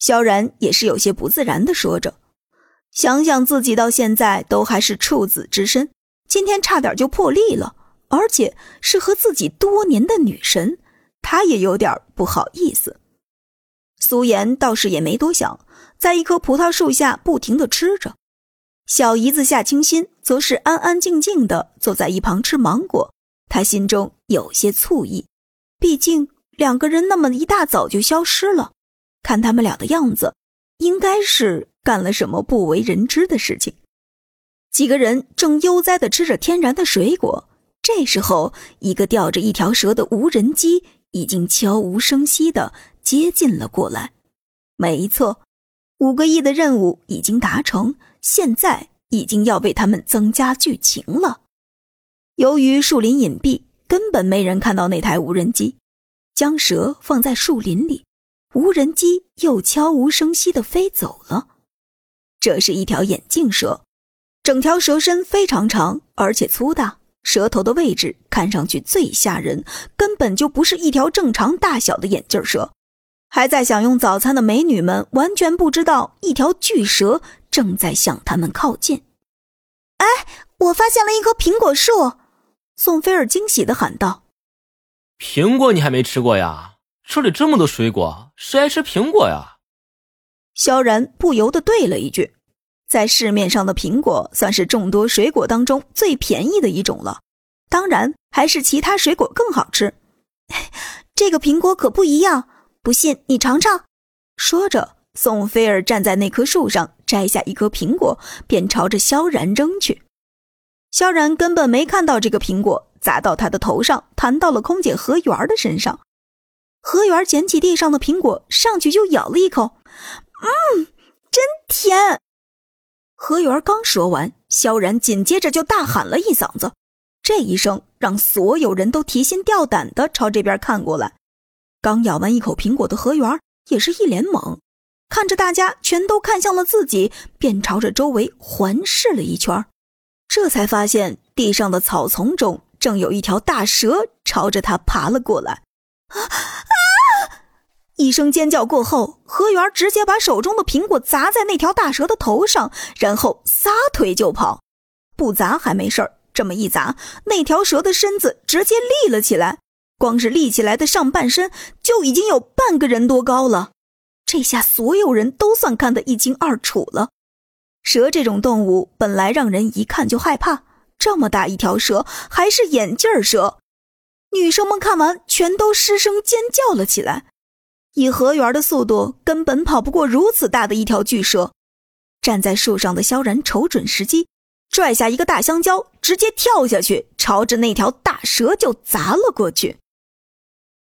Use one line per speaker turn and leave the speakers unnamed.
萧然也是有些不自然的说着：“想想自己到现在都还是处子之身，今天差点就破例了，而且是和自己多年的女神，他也有点不好意思。”苏颜倒是也没多想，在一棵葡萄树下不停的吃着。小姨子夏清心则是安安静静的坐在一旁吃芒果，她心中有些醋意，毕竟两个人那么一大早就消失了，看他们俩的样子，应该是干了什么不为人知的事情。几个人正悠哉的吃着天然的水果，这时候，一个吊着一条蛇的无人机已经悄无声息的接近了过来。没错，五个亿的任务已经达成。现在已经要为他们增加剧情了。由于树林隐蔽，根本没人看到那台无人机。将蛇放在树林里，无人机又悄无声息的飞走了。这是一条眼镜蛇，整条蛇身非常长，而且粗大，蛇头的位置看上去最吓人，根本就不是一条正常大小的眼镜蛇。还在享用早餐的美女们完全不知道，一条巨蛇正在向他们靠近。
哎，我发现了一棵苹果树！
宋菲儿惊喜的喊道：“
苹果你还没吃过呀？这里这么多水果，谁爱吃苹果呀？”
萧然不由得对了一句：“在市面上的苹果算是众多水果当中最便宜的一种了，当然还是其他水果更好吃。
这个苹果可不一样。”不信你尝尝。
说着，宋菲儿站在那棵树上，摘下一颗苹果，便朝着萧然扔去。萧然根本没看到这个苹果砸到他的头上，弹到了空姐何媛的身上。何媛捡起地上的苹果，上去就咬了一口，
嗯，真甜。
何媛刚说完，萧然紧接着就大喊了一嗓子，这一声让所有人都提心吊胆的朝这边看过来。刚咬完一口苹果的何媛也是一脸懵，看着大家全都看向了自己，便朝着周围环视了一圈，这才发现地上的草丛中正有一条大蛇朝着他爬了过来。啊！一声尖叫过后，何媛直接把手中的苹果砸在那条大蛇的头上，然后撒腿就跑。不砸还没事儿，这么一砸，那条蛇的身子直接立了起来。光是立起来的上半身就已经有半个人多高了，这下所有人都算看得一清二楚了。蛇这种动物本来让人一看就害怕，这么大一条蛇还是眼镜蛇，女生们看完全都失声尖叫了起来。以何源的速度，根本跑不过如此大的一条巨蛇。站在树上的萧然瞅准时机，拽下一个大香蕉，直接跳下去，朝着那条大蛇就砸了过去。